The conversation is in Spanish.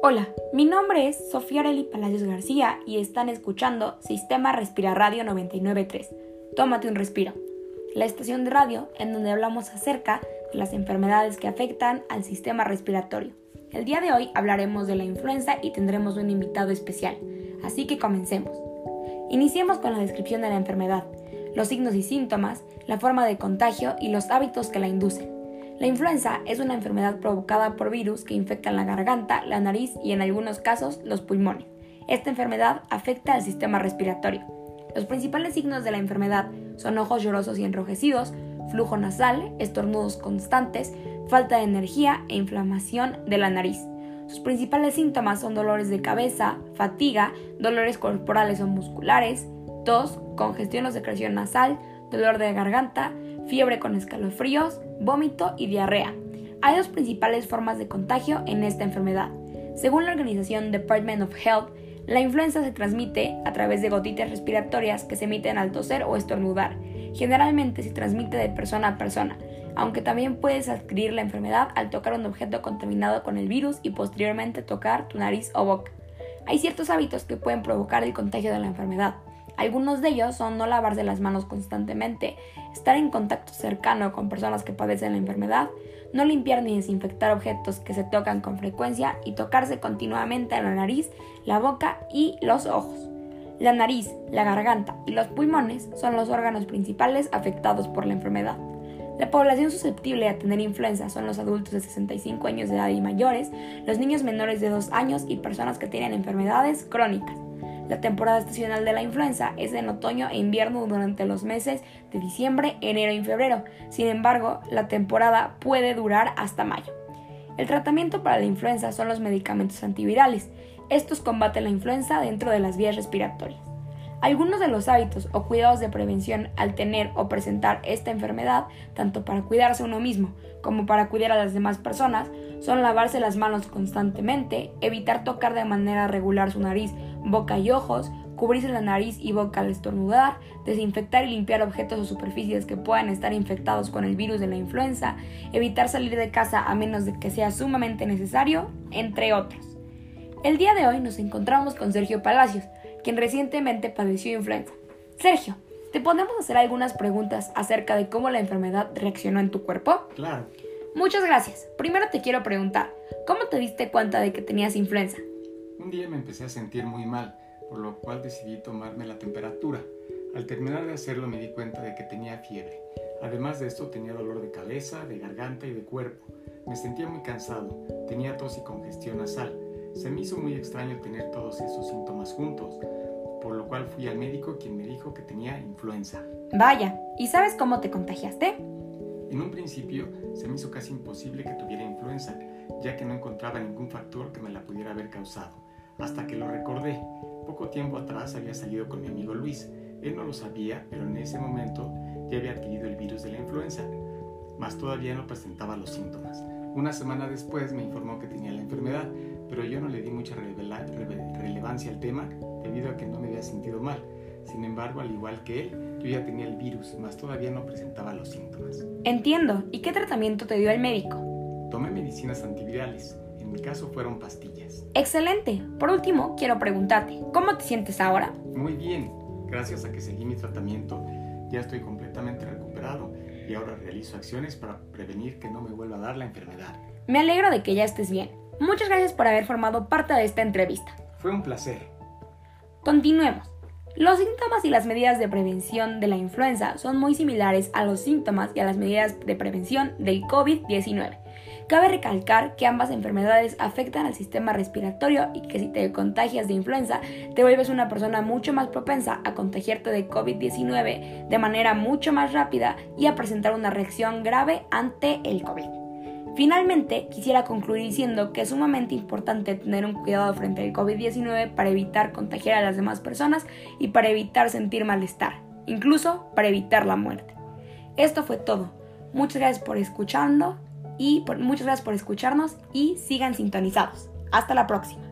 Hola, mi nombre es Sofía Areli Palacios García y están escuchando Sistema Respira Radio 993. Tómate un respiro. La estación de radio en donde hablamos acerca de las enfermedades que afectan al sistema respiratorio. El día de hoy hablaremos de la influenza y tendremos un invitado especial, así que comencemos. Iniciemos con la descripción de la enfermedad, los signos y síntomas, la forma de contagio y los hábitos que la inducen. La influenza es una enfermedad provocada por virus que infectan la garganta, la nariz y en algunos casos los pulmones. Esta enfermedad afecta al sistema respiratorio. Los principales signos de la enfermedad son ojos llorosos y enrojecidos, flujo nasal, estornudos constantes, falta de energía e inflamación de la nariz. Sus principales síntomas son dolores de cabeza, fatiga, dolores corporales o musculares, tos, congestión o secreción nasal, dolor de garganta, fiebre con escalofríos, vómito y diarrea. Hay dos principales formas de contagio en esta enfermedad. Según la organización Department of Health, la influenza se transmite a través de gotitas respiratorias que se emiten al toser o estornudar. Generalmente se transmite de persona a persona, aunque también puedes adquirir la enfermedad al tocar un objeto contaminado con el virus y posteriormente tocar tu nariz o boca. Hay ciertos hábitos que pueden provocar el contagio de la enfermedad. Algunos de ellos son no lavarse las manos constantemente, estar en contacto cercano con personas que padecen la enfermedad, no limpiar ni desinfectar objetos que se tocan con frecuencia y tocarse continuamente la nariz, la boca y los ojos. La nariz, la garganta y los pulmones son los órganos principales afectados por la enfermedad. La población susceptible a tener influenza son los adultos de 65 años de edad y mayores, los niños menores de 2 años y personas que tienen enfermedades crónicas. La temporada estacional de la influenza es en otoño e invierno durante los meses de diciembre, enero y febrero. Sin embargo, la temporada puede durar hasta mayo. El tratamiento para la influenza son los medicamentos antivirales. Estos combaten la influenza dentro de las vías respiratorias. Algunos de los hábitos o cuidados de prevención al tener o presentar esta enfermedad, tanto para cuidarse uno mismo como para cuidar a las demás personas, son lavarse las manos constantemente, evitar tocar de manera regular su nariz, boca y ojos, cubrirse la nariz y boca al estornudar, desinfectar y limpiar objetos o superficies que puedan estar infectados con el virus de la influenza, evitar salir de casa a menos de que sea sumamente necesario, entre otros. El día de hoy nos encontramos con Sergio Palacios, quien recientemente padeció influenza. Sergio, ¿te podemos hacer algunas preguntas acerca de cómo la enfermedad reaccionó en tu cuerpo? Claro. Muchas gracias. Primero te quiero preguntar, ¿cómo te diste cuenta de que tenías influenza? Un día me empecé a sentir muy mal, por lo cual decidí tomarme la temperatura. Al terminar de hacerlo me di cuenta de que tenía fiebre. Además de esto tenía dolor de cabeza, de garganta y de cuerpo. Me sentía muy cansado, tenía tos y congestión nasal. Se me hizo muy extraño tener todos esos síntomas juntos, por lo cual fui al médico quien me dijo que tenía influenza. Vaya, ¿y sabes cómo te contagiaste? En un principio se me hizo casi imposible que tuviera influenza, ya que no encontraba ningún factor que me la pudiera haber causado. Hasta que lo recordé, poco tiempo atrás había salido con mi amigo Luis. Él no lo sabía, pero en ese momento ya había adquirido el virus de la influenza, mas todavía no presentaba los síntomas. Una semana después me informó que tenía la enfermedad, pero yo no le di mucha relevancia al tema debido a que no me había sentido mal. Sin embargo, al igual que él, yo ya tenía el virus, mas todavía no presentaba los síntomas. Entiendo. ¿Y qué tratamiento te dio el médico? Tomé medicinas antivirales. En mi caso fueron pastillas. Excelente. Por último, quiero preguntarte, ¿cómo te sientes ahora? Muy bien. Gracias a que seguí mi tratamiento, ya estoy completamente recuperado y ahora realizo acciones para prevenir que no me vuelva a dar la enfermedad. Me alegro de que ya estés bien. Muchas gracias por haber formado parte de esta entrevista. Fue un placer. Continuemos. Los síntomas y las medidas de prevención de la influenza son muy similares a los síntomas y a las medidas de prevención del COVID-19. Cabe recalcar que ambas enfermedades afectan al sistema respiratorio y que si te contagias de influenza, te vuelves una persona mucho más propensa a contagiarte de COVID-19 de manera mucho más rápida y a presentar una reacción grave ante el COVID. Finalmente, quisiera concluir diciendo que es sumamente importante tener un cuidado frente al COVID-19 para evitar contagiar a las demás personas y para evitar sentir malestar, incluso para evitar la muerte. Esto fue todo. Muchas gracias por escuchando y muchas gracias por escucharnos y sigan sintonizados. Hasta la próxima.